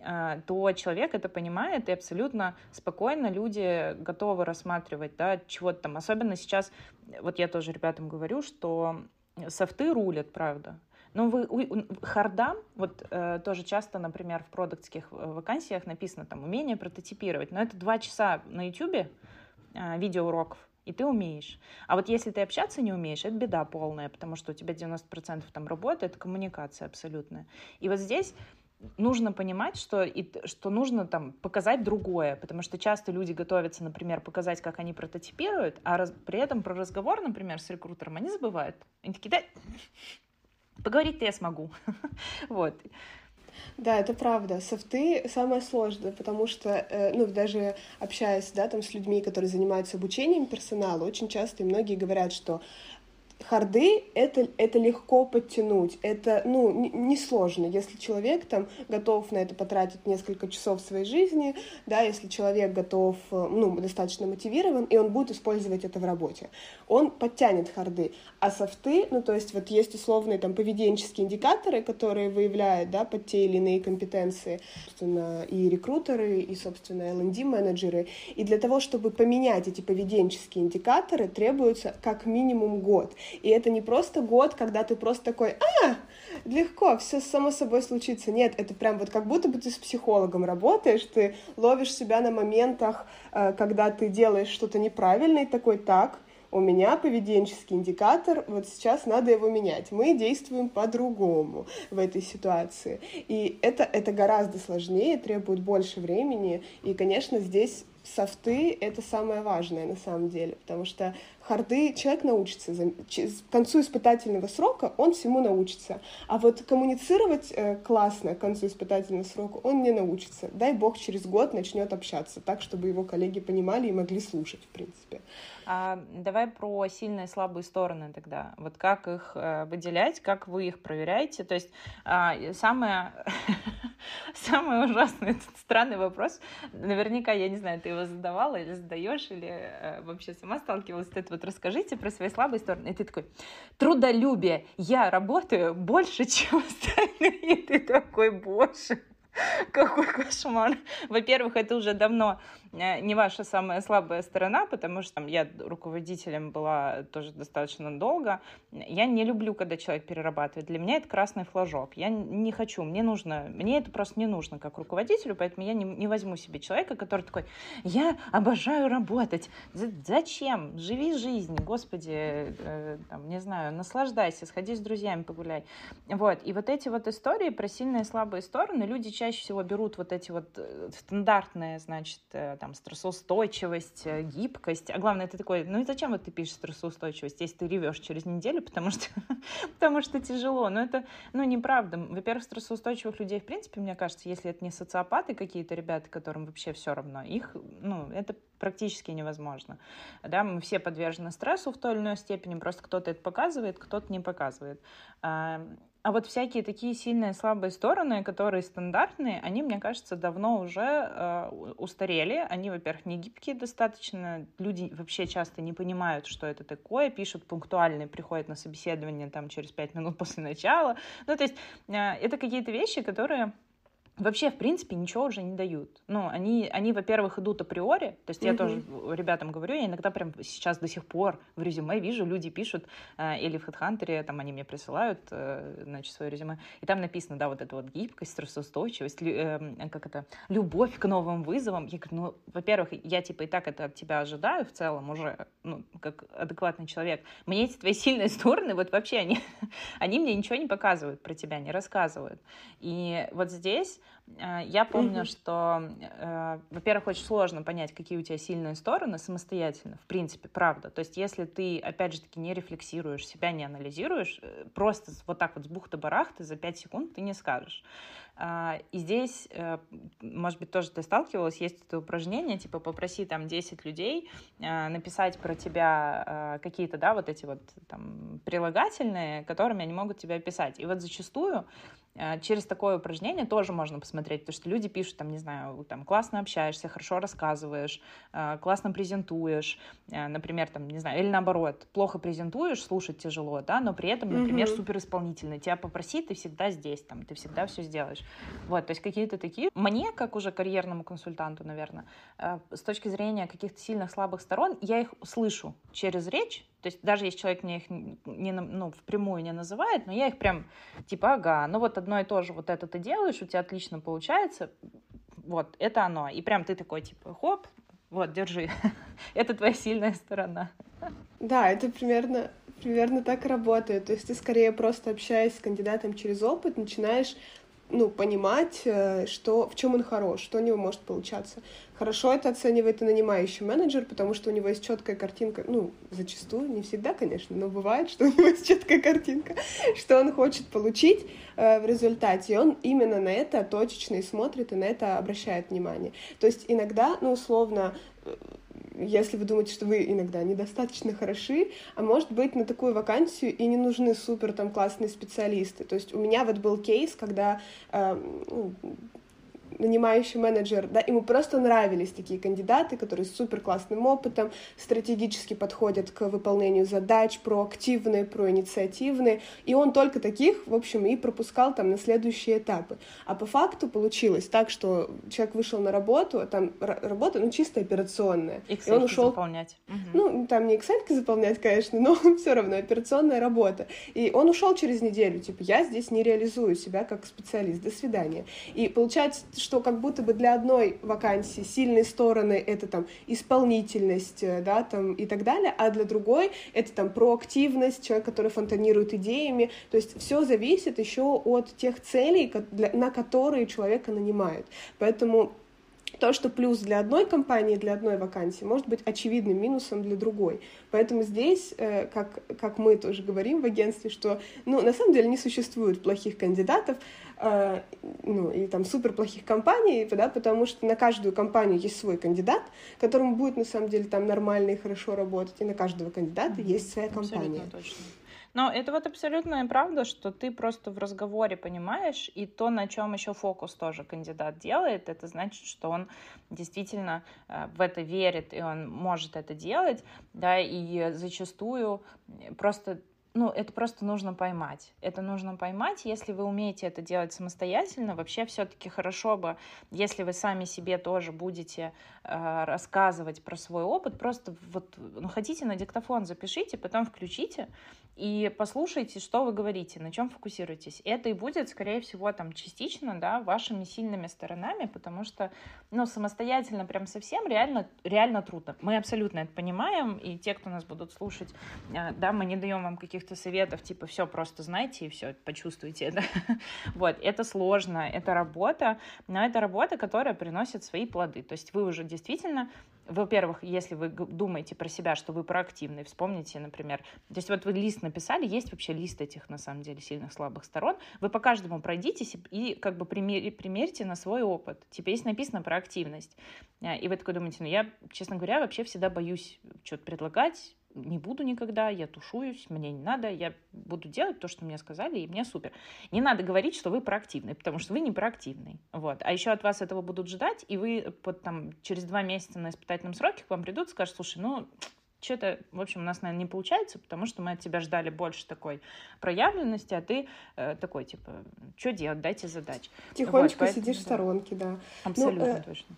э, то человек это понимает и абсолютно спокойно люди готовы рассматривать, да, чего-то там. Особенно сейчас, вот я тоже ребятам говорю, что софты рулят, правда. Но вы, хардам, вот э, тоже часто, например, в продуктских э, вакансиях написано там умение прототипировать, но это два часа на ютюбе э, видеоуроков, и ты умеешь. А вот если ты общаться не умеешь, это беда полная, потому что у тебя 90% там работы, это коммуникация абсолютная. И вот здесь нужно понимать, что, и, что нужно там показать другое, потому что часто люди готовятся, например, показать, как они прототипируют, а раз, при этом про разговор, например, с рекрутером они забывают. Они такие, да, Поговорить-то я смогу. вот. Да, это правда. Софты самое сложное, потому что, э, ну, даже общаясь, да, там с людьми, которые занимаются обучением персонала, очень часто и многие говорят, что харды это, это легко подтянуть, это, ну, несложно, если человек там готов на это потратить несколько часов своей жизни, да, если человек готов, э, ну, достаточно мотивирован, и он будет использовать это в работе, он подтянет харды, а софты, ну, то есть вот есть условные там поведенческие индикаторы, которые выявляют, да, под те или иные компетенции, собственно, и рекрутеры, и, собственно, L&D-менеджеры, и для того, чтобы поменять эти поведенческие индикаторы, требуется как минимум год, и это не просто год, когда ты просто такой, а, легко, все само собой случится. Нет, это прям вот как будто бы ты с психологом работаешь, ты ловишь себя на моментах, э, когда ты делаешь что-то неправильно, и такой, так, у меня поведенческий индикатор, вот сейчас надо его менять. Мы действуем по-другому в этой ситуации. И это, это гораздо сложнее, требует больше времени. И, конечно, здесь софты — это самое важное на самом деле, потому что харды человек научится. К концу испытательного срока он всему научится. А вот коммуницировать э, классно к концу испытательного срока он не научится. Дай бог через год начнет общаться так, чтобы его коллеги понимали и могли слушать, в принципе. А, давай про сильные и слабые стороны тогда. Вот как их э, выделять, как вы их проверяете? То есть а, самое, самый ужасный, этот странный вопрос, наверняка, я не знаю, ты его задавала или задаешь, или э, вообще сама сталкивалась с этим. Вот расскажите про свои слабые стороны. И ты такой, трудолюбие, я работаю больше, чем остальные. И ты такой, боже, Какой кошмар. Во-первых, это уже давно не ваша самая слабая сторона, потому что там, я руководителем была тоже достаточно долго. Я не люблю, когда человек перерабатывает. Для меня это красный флажок. Я не хочу, мне нужно, мне это просто не нужно как руководителю, поэтому я не, не возьму себе человека, который такой, я обожаю работать. Зачем? Живи жизнь, господи, э, там, не знаю, наслаждайся, сходи с друзьями погуляй. Вот. И вот эти вот истории про сильные и слабые стороны, люди чаще всего берут вот эти вот э, стандартные, значит, э, там, стрессоустойчивость, э, гибкость. А главное, ты такой, ну и зачем вот ты пишешь стрессоустойчивость, если ты ревешь через неделю, потому что, потому что тяжело. Но это, ну, неправда. Во-первых, стрессоустойчивых людей, в принципе, мне кажется, если это не социопаты какие-то ребята, которым вообще все равно, их, ну, это практически невозможно. Да, мы все подвержены стрессу в той или иной степени, просто кто-то это показывает, кто-то не показывает. А вот всякие такие сильные слабые стороны, которые стандартные, они, мне кажется, давно уже э, устарели. Они, во-первых, не гибкие достаточно. Люди вообще часто не понимают, что это такое. Пишут пунктуальные, приходят на собеседование там через пять минут после начала. Ну, то есть э, это какие-то вещи, которые вообще, в принципе, ничего уже не дают. Ну, они, они во-первых, идут априори, то есть mm-hmm. я тоже ребятам говорю, я иногда прям сейчас до сих пор в резюме вижу, люди пишут, э, или в HeadHunter, там они мне присылают, э, значит, свое резюме, и там написано, да, вот эта вот гибкость, стрессоустойчивость, лю, э, как это, любовь к новым вызовам. Я говорю, ну, во-первых, я, типа, и так это от тебя ожидаю в целом уже, ну, как адекватный человек. Мне эти твои сильные стороны, вот вообще они, они мне ничего не показывают про тебя, не рассказывают. И вот здесь я помню, mm-hmm. что, э, во-первых, очень сложно понять, какие у тебя сильные стороны самостоятельно, в принципе, правда. То есть, если ты, опять же таки, не рефлексируешь, себя не анализируешь, э, просто вот так вот с бухты-барахты за 5 секунд ты не скажешь. А, и здесь, э, может быть, тоже ты сталкивалась, есть это упражнение, типа попроси там 10 людей а, написать про тебя а, какие-то, да, вот эти вот там прилагательные, которыми они могут тебя описать. И вот зачастую через такое упражнение тоже можно посмотреть, потому что люди пишут, там, не знаю, там, классно общаешься, хорошо рассказываешь, классно презентуешь, например, там, не знаю, или наоборот, плохо презентуешь, слушать тяжело, да, но при этом, например, mm-hmm. супер исполнительный. Тебя попроси, ты всегда здесь, там, ты всегда все сделаешь. Вот, то есть какие-то такие. Мне, как уже карьерному консультанту, наверное, э, с точки зрения каких-то сильных, слабых сторон, я их слышу через речь, то есть даже если человек мне их не, ну, впрямую не называет, но я их прям типа, ага, ну вот одно и то же, вот это ты делаешь, у тебя отлично получается, вот, это оно. И прям ты такой, типа, хоп, вот, держи. это твоя сильная сторона. Да, это примерно, примерно так работает. То есть ты скорее просто общаясь с кандидатом через опыт, начинаешь ну, понимать, э, что, в чем он хорош, что у него может получаться. Хорошо это оценивает и нанимающий менеджер, потому что у него есть четкая картинка, ну, зачастую, не всегда, конечно, но бывает, что у него есть четкая картинка, что он хочет получить э, в результате, и он именно на это точечно и смотрит, и на это обращает внимание. То есть иногда, ну, условно, э, если вы думаете, что вы иногда недостаточно хороши, а может быть на такую вакансию и не нужны супер там классные специалисты. То есть у меня вот был кейс, когда э, нанимающий менеджер, да, ему просто нравились такие кандидаты, которые с супер классным опытом, стратегически подходят к выполнению задач, проактивные, проинициативные, и он только таких, в общем, и пропускал там на следующие этапы. А по факту получилось так, что человек вышел на работу, а там работа, ну, чисто операционная. Excel и он ушел... заполнять. Ну, там не Excel заполнять, конечно, но все равно операционная работа. И он ушел через неделю, типа, я здесь не реализую себя как специалист, до свидания. И получается, что как будто бы для одной вакансии сильные стороны — это там исполнительность, э, да, там и так далее, а для другой — это там проактивность, человек, который фонтанирует идеями. То есть все зависит еще от тех целей, на которые человека нанимают. Поэтому то, что плюс для одной компании, для одной вакансии, может быть очевидным минусом для другой. Поэтому здесь, э, как, как мы тоже говорим в агентстве, что ну, на самом деле не существует плохих кандидатов, э, ну, и там супер плохих компаний, да, потому что на каждую компанию есть свой кандидат, которому будет на самом деле там нормально и хорошо работать, и на каждого кандидата mm-hmm. есть своя компания. Абсолютно точно. Но это вот абсолютная правда, что ты просто в разговоре понимаешь, и то, на чем еще фокус тоже кандидат делает, это значит, что он действительно э, в это верит, и он может это делать, да, и зачастую просто ну, это просто нужно поймать. Это нужно поймать. Если вы умеете это делать самостоятельно, вообще все-таки хорошо бы, если вы сами себе тоже будете э, рассказывать про свой опыт, просто вот, ну, хотите на диктофон запишите, потом включите и послушайте, что вы говорите, на чем фокусируетесь. Это и будет, скорее всего, там частично, да, вашими сильными сторонами, потому что, ну, самостоятельно прям совсем реально, реально трудно. Мы абсолютно это понимаем, и те, кто нас будут слушать, э, да, мы не даем вам каких-то советов, типа, все, просто знайте и все, почувствуйте это. вот, это сложно, это работа, но это работа, которая приносит свои плоды. То есть вы уже действительно во-первых, если вы думаете про себя, что вы проактивный, вспомните, например, то есть вот вы лист написали, есть вообще лист этих, на самом деле, сильных, слабых сторон, вы по каждому пройдитесь и как бы пример, примерьте на свой опыт. Типа, есть написано про активность, э, и вы такой думаете, ну я, честно говоря, вообще всегда боюсь что-то предлагать, не буду никогда, я тушуюсь, мне не надо, я буду делать то, что мне сказали, и мне супер. Не надо говорить, что вы проактивный, потому что вы не проактивный. Вот. А еще от вас этого будут ждать, и вы под, там, через два месяца на испытательном сроке к вам придут и скажут, слушай, ну, что-то, в общем, у нас, наверное, не получается, потому что мы от тебя ждали больше такой проявленности, а ты э, такой, типа, что делать, дайте задач. Тихонечко вот, сидишь да. в сторонке, да. Абсолютно ну, э, точно.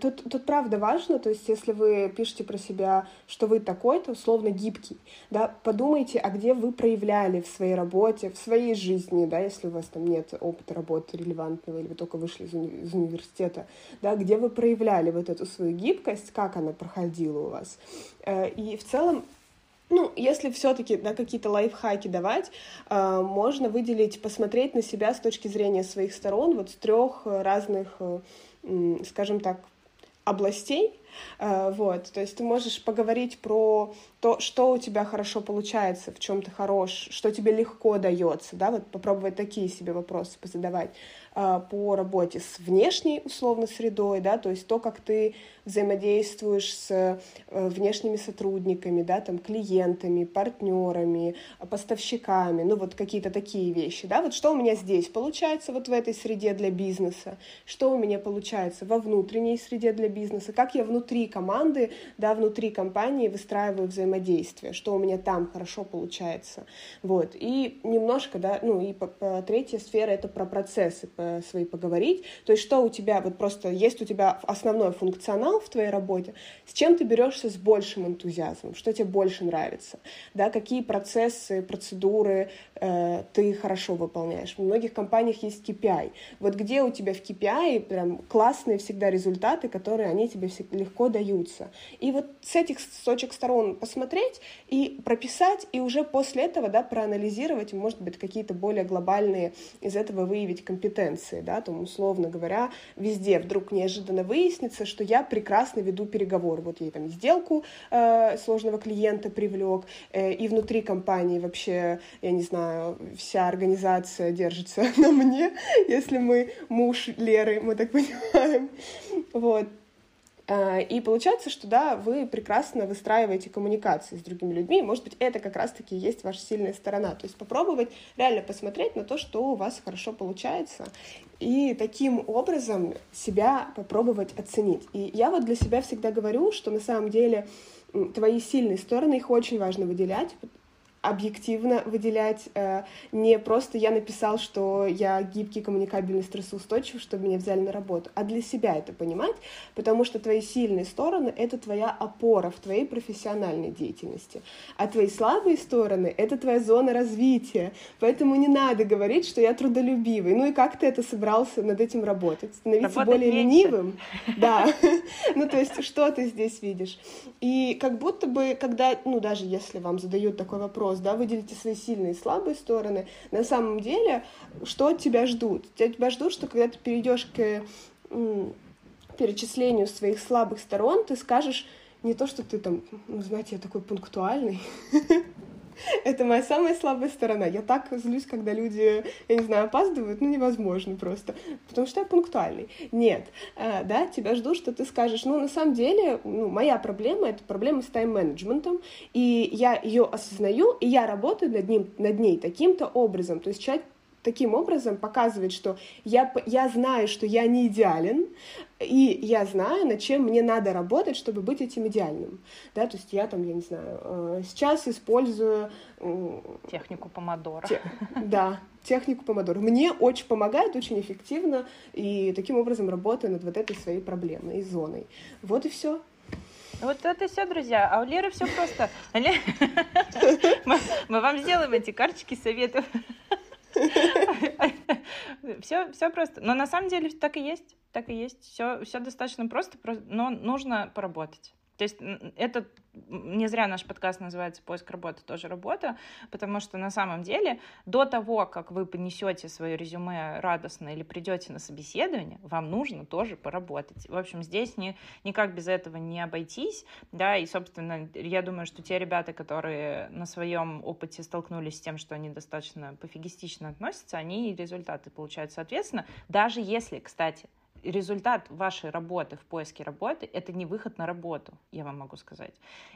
Тут, тут правда важно, то есть если вы пишете про себя, что вы такой-то, условно гибкий, да, подумайте, а где вы проявляли в своей работе, в своей жизни, да, если у вас там нет опыта работы релевантного, или вы только вышли из, уни- из университета, да, где вы проявляли вот эту свою гибкость, как она проходила у вас. И в целом ну, если все-таки да, какие-то лайфхаки давать, э, можно выделить, посмотреть на себя с точки зрения своих сторон, вот с трех разных, э, скажем так, областей, вот, то есть ты можешь поговорить про то, что у тебя хорошо получается, в чем ты хорош, что тебе легко дается, да, вот попробовать такие себе вопросы позадавать. А, по работе с внешней, условно, средой, да, то есть то, как ты взаимодействуешь с э, внешними сотрудниками, да, там, клиентами, партнерами, поставщиками, ну, вот какие-то такие вещи, да, вот что у меня здесь получается вот в этой среде для бизнеса, что у меня получается во внутренней среде для бизнеса, как я внутри команды, да, внутри компании выстраиваю взаимодействие, что у меня там хорошо получается, вот, и немножко, да, ну, и по, по, третья сфера — это про процессы, Э, свои поговорить. То есть что у тебя, вот просто есть у тебя основной функционал в твоей работе, с чем ты берешься с большим энтузиазмом, что тебе больше нравится, да, какие процессы, процедуры э, ты хорошо выполняешь. В многих компаниях есть KPI. Вот где у тебя в KPI прям классные всегда результаты, которые они тебе легко даются. И вот с этих с точек сторон посмотреть и прописать, и уже после этого, да, проанализировать, может быть, какие-то более глобальные из этого выявить компетенции да, там, условно говоря, везде вдруг неожиданно выяснится, что я прекрасно веду переговоры. Вот я там сделку э, сложного клиента привлек, э, и внутри компании вообще, я не знаю, вся организация держится на мне, если мы муж Леры, мы так понимаем. Вот. А, и получается, что да, вы прекрасно выстраиваете коммуникации с другими людьми. Может быть, это как раз-таки есть ваша сильная сторона. То есть попробовать реально посмотреть на то, что у вас хорошо получается, и таким образом себя попробовать оценить. И я вот для себя всегда говорю, что на самом деле твои сильные стороны, их очень важно выделять, объективно выделять, э, не просто я написал, что я гибкий, коммуникабельный, стрессоустойчивый, чтобы меня взяли на работу, а для себя это понимать, потому что твои сильные стороны — это твоя опора в твоей профессиональной деятельности, а твои слабые стороны — это твоя зона развития, поэтому не надо говорить, что я трудолюбивый, ну и как ты это собрался над этим работать? Становиться Работать более меньше. ленивым? Да, ну то есть что ты здесь видишь? И как будто бы, когда, ну даже если вам задают такой вопрос, вопрос, да, выделите свои сильные и слабые стороны. На самом деле, что от тебя ждут? Тебя ждут, что когда ты перейдешь к перечислению своих слабых сторон, ты скажешь не то, что ты там, ну, знаете, я такой пунктуальный, Это моя самая слабая сторона. Я так злюсь, когда люди, я не знаю, опаздывают, ну невозможно просто, потому что я пунктуальный. Нет, э, да, тебя ждут, что ты скажешь, ну на самом деле, ну, моя проблема — это проблема с тайм-менеджментом, и я ее осознаю, и я работаю над, ним, над ней таким-то образом. То есть человек таким образом показывает, что я, я знаю, что я не идеален, и я знаю, над чем мне надо работать, чтобы быть этим идеальным. Да, то есть я там, я не знаю, э, сейчас использую... Технику помодора. Те, да, технику помодора. Мне очень помогает, очень эффективно, и таким образом работаю над вот этой своей проблемой, зоной. Вот и все. Вот это и все, друзья. А у Леры все просто. Мы вам сделаем эти карточки советов. Все, все просто. Но на самом деле так и есть. Так и есть. Все, все достаточно просто, но нужно поработать. То есть это не зря наш подкаст называется «Поиск работы тоже работа», потому что на самом деле до того, как вы понесете свое резюме радостно или придете на собеседование, вам нужно тоже поработать. В общем, здесь ни, никак без этого не обойтись, да, и, собственно, я думаю, что те ребята, которые на своем опыте столкнулись с тем, что они достаточно пофигистично относятся, они результаты получают соответственно, даже если, кстати, результат вашей работы в поиске работы — это не выход на работу, я вам могу сказать.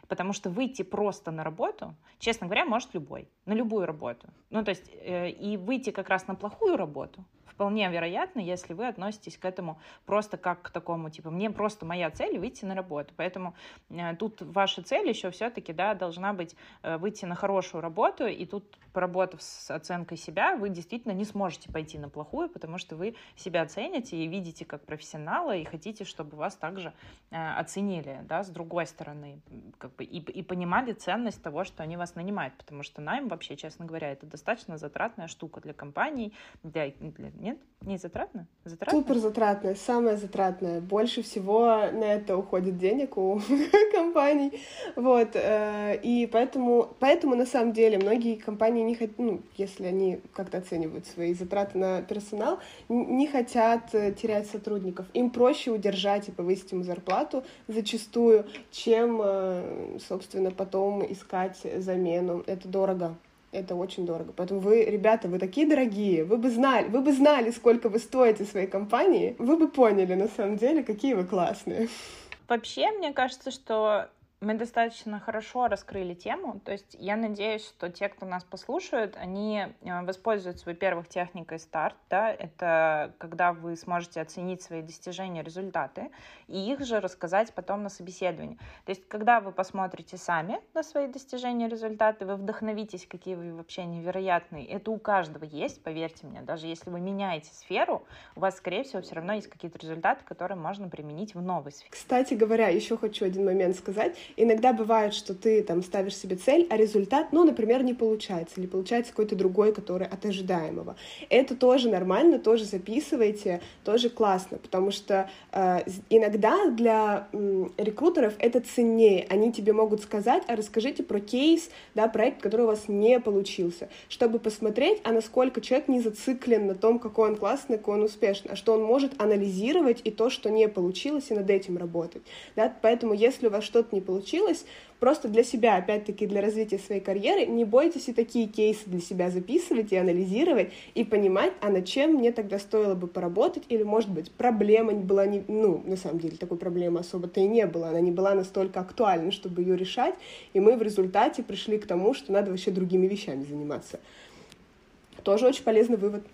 Потому что выйти просто на работу, честно говоря, может любой, на любую работу. Ну, то есть, э, и выйти как раз на плохую работу — вполне вероятно, если вы относитесь к этому просто как к такому, типа, мне просто моя цель выйти на работу. Поэтому э, тут ваша цель еще все-таки, да, должна быть э, выйти на хорошую работу, и тут, поработав с оценкой себя, вы действительно не сможете пойти на плохую, потому что вы себя цените и видите как профессионала, и хотите, чтобы вас также э, оценили, да, с другой стороны, как бы, и, и понимали ценность того, что они вас нанимают, потому что найм вообще, честно говоря, это достаточно затратная штука для компаний, для, для нет? Не затратно? Затратно? Супер затратно, самое затратное. Больше всего на это уходит денег у компаний. Вот. Э, и поэтому, поэтому на самом деле многие компании не хотят, ну, если они как-то оценивают свои затраты на персонал, не хотят э, терять сотрудников. Им проще удержать и повысить ему зарплату зачастую, чем, э, собственно, потом искать замену. Это дорого. Это очень дорого. Поэтому вы, ребята, вы такие дорогие. Вы бы знали, вы бы знали, сколько вы стоите своей компании. Вы бы поняли, на самом деле, какие вы классные. Вообще, мне кажется, что мы достаточно хорошо раскрыли тему, то есть я надеюсь, что те, кто нас послушают, они э, воспользуются, во-первых, техникой старт, да, это когда вы сможете оценить свои достижения, результаты, и их же рассказать потом на собеседовании. То есть, когда вы посмотрите сами на свои достижения, результаты, вы вдохновитесь, какие вы вообще невероятные. Это у каждого есть, поверьте мне, даже если вы меняете сферу, у вас, скорее всего, все равно есть какие-то результаты, которые можно применить в новой сфере. Кстати говоря, еще хочу один момент сказать Иногда бывает, что ты там ставишь себе цель, а результат, ну, например, не получается, или получается какой-то другой, который от ожидаемого. Это тоже нормально, тоже записывайте, тоже классно, потому что э, иногда для э, рекрутеров это ценнее. Они тебе могут сказать, а расскажите про кейс, да, проект, который у вас не получился, чтобы посмотреть, а насколько человек не зациклен на том, какой он классный, какой он успешный, а что он может анализировать и то, что не получилось, и над этим работать. Да? Поэтому, если у вас что-то не получилось, получилось. Просто для себя, опять-таки, для развития своей карьеры, не бойтесь и такие кейсы для себя записывать и анализировать, и понимать, а над чем мне тогда стоило бы поработать, или, может быть, проблема была не... Ну, на самом деле, такой проблемы особо-то и не было. Она не была настолько актуальна, чтобы ее решать, и мы в результате пришли к тому, что надо вообще другими вещами заниматься. Тоже очень полезный вывод.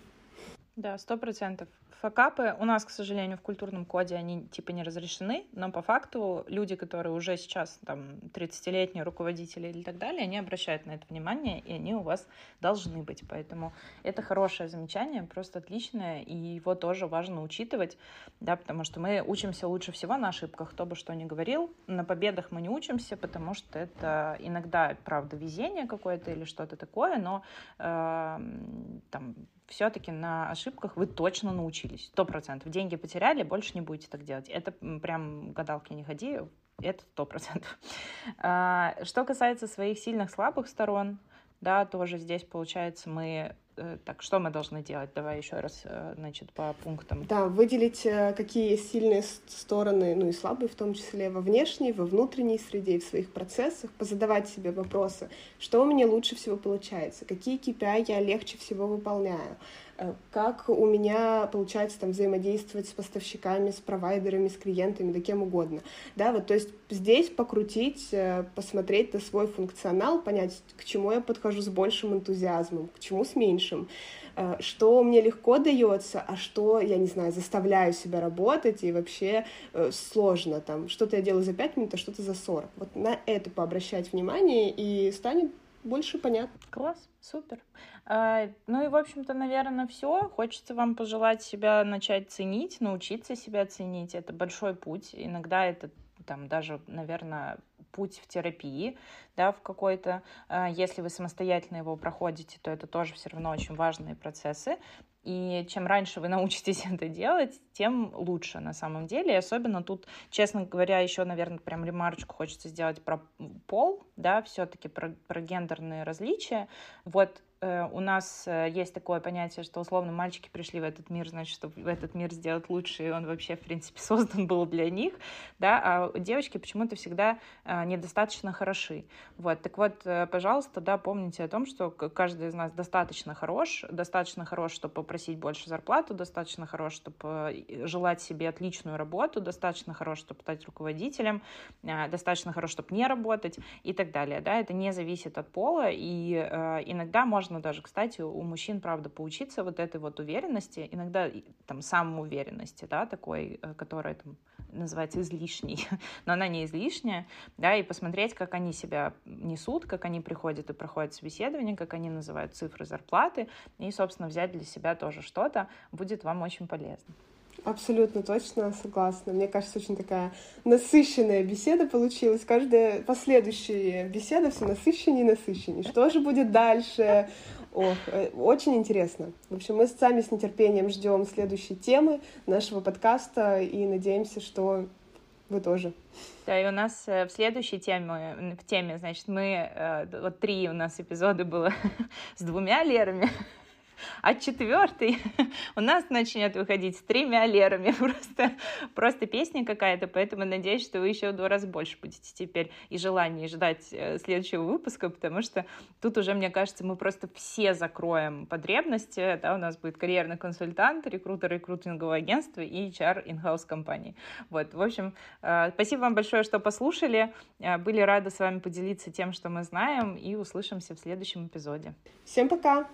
Да, сто процентов. Факапы у нас, к сожалению, в культурном коде они типа не разрешены, но по факту люди, которые уже сейчас там 30-летние руководители или так далее, они обращают на это внимание, и они у вас должны быть. Поэтому это хорошее замечание, просто отличное, и его тоже важно учитывать, да, потому что мы учимся лучше всего на ошибках, кто бы что ни говорил. На победах мы не учимся, потому что это иногда, правда, везение какое-то или что-то такое, но э, там все-таки на ошибках вы точно научились, сто процентов. Деньги потеряли, больше не будете так делать. Это прям гадалки не ходи, это сто процентов. А, что касается своих сильных, слабых сторон, да, тоже здесь, получается, мы так, что мы должны делать? Давай еще раз, э, значит, по пунктам. Да, выделить, э, какие сильные стороны, ну и слабые в том числе, во внешней, во внутренней среде в своих процессах, позадавать себе вопросы, что у меня лучше всего получается, какие KPI я легче всего выполняю, э, как у меня получается там взаимодействовать с поставщиками, с провайдерами, с клиентами, да кем угодно. Да, вот, то есть здесь покрутить, э, посмотреть на свой функционал, понять, к чему я подхожу с большим энтузиазмом, к чему с меньшим, э, что мне легко дается, а что, я не знаю, заставляю себя работать, и вообще сложно, там, что-то я делаю за 5 минут, а что-то за 40. Вот на это пообращать внимание, и станет больше понятно. Класс, супер. А, ну и, в общем-то, наверное, все. Хочется вам пожелать себя начать ценить, научиться себя ценить. Это большой путь. Иногда это там даже, наверное, путь в терапии, да, в какой-то. А, если вы самостоятельно его проходите, то это тоже все равно очень важные процессы. И чем раньше вы научитесь это делать, тем лучше на самом деле. И особенно тут, честно говоря, еще, наверное, прям ремарочку хочется сделать про пол, да, все-таки про, про гендерные различия. Вот у нас э, есть такое понятие, что условно мальчики пришли в этот мир, значит, чтобы в этот мир сделать лучше, и он вообще, в принципе, создан был для них, да, а девочки почему-то всегда э, недостаточно хороши. Вот, так вот, пожалуйста, да, помните о том, что каждый из нас достаточно хорош, достаточно хорош, чтобы попросить больше зарплату, достаточно хорош, чтобы желать себе отличную работу, достаточно хорош, чтобы стать руководителем, достаточно хорош, чтобы не работать и так далее, да, это не зависит от пола, и иногда можно можно даже, кстати, у мужчин, правда, поучиться вот этой вот уверенности, иногда там самоуверенности, да, такой, э, которая там называется излишней, но она не излишняя, да, и посмотреть, как они себя несут, как они приходят и проходят собеседование, как они называют цифры зарплаты, и, собственно, взять для себя тоже что-то будет вам очень полезно. Абсолютно точно согласна. Мне кажется, очень такая насыщенная беседа получилась. Каждая последующая беседа все насыщеннее и насыщеннее. Что же будет дальше? Ох, э, очень интересно. В общем, мы сами с нетерпением ждем следующей темы нашего подкаста и надеемся, что вы тоже. Да, и у нас э, в следующей теме, в теме, значит, мы, э, вот три у нас эпизода было с двумя Лерами, а четвертый у нас начнет выходить с тремя лерами. Просто, просто песня какая-то, поэтому надеюсь, что вы еще в два раза больше будете теперь и желание ждать э, следующего выпуска, потому что тут уже, мне кажется, мы просто все закроем потребности. Да, у нас будет карьерный консультант, рекрутер рекрутингового агентства и HR in-house компании. Вот, в общем, э, спасибо вам большое, что послушали. Э, были рады с вами поделиться тем, что мы знаем, и услышимся в следующем эпизоде. Всем пока!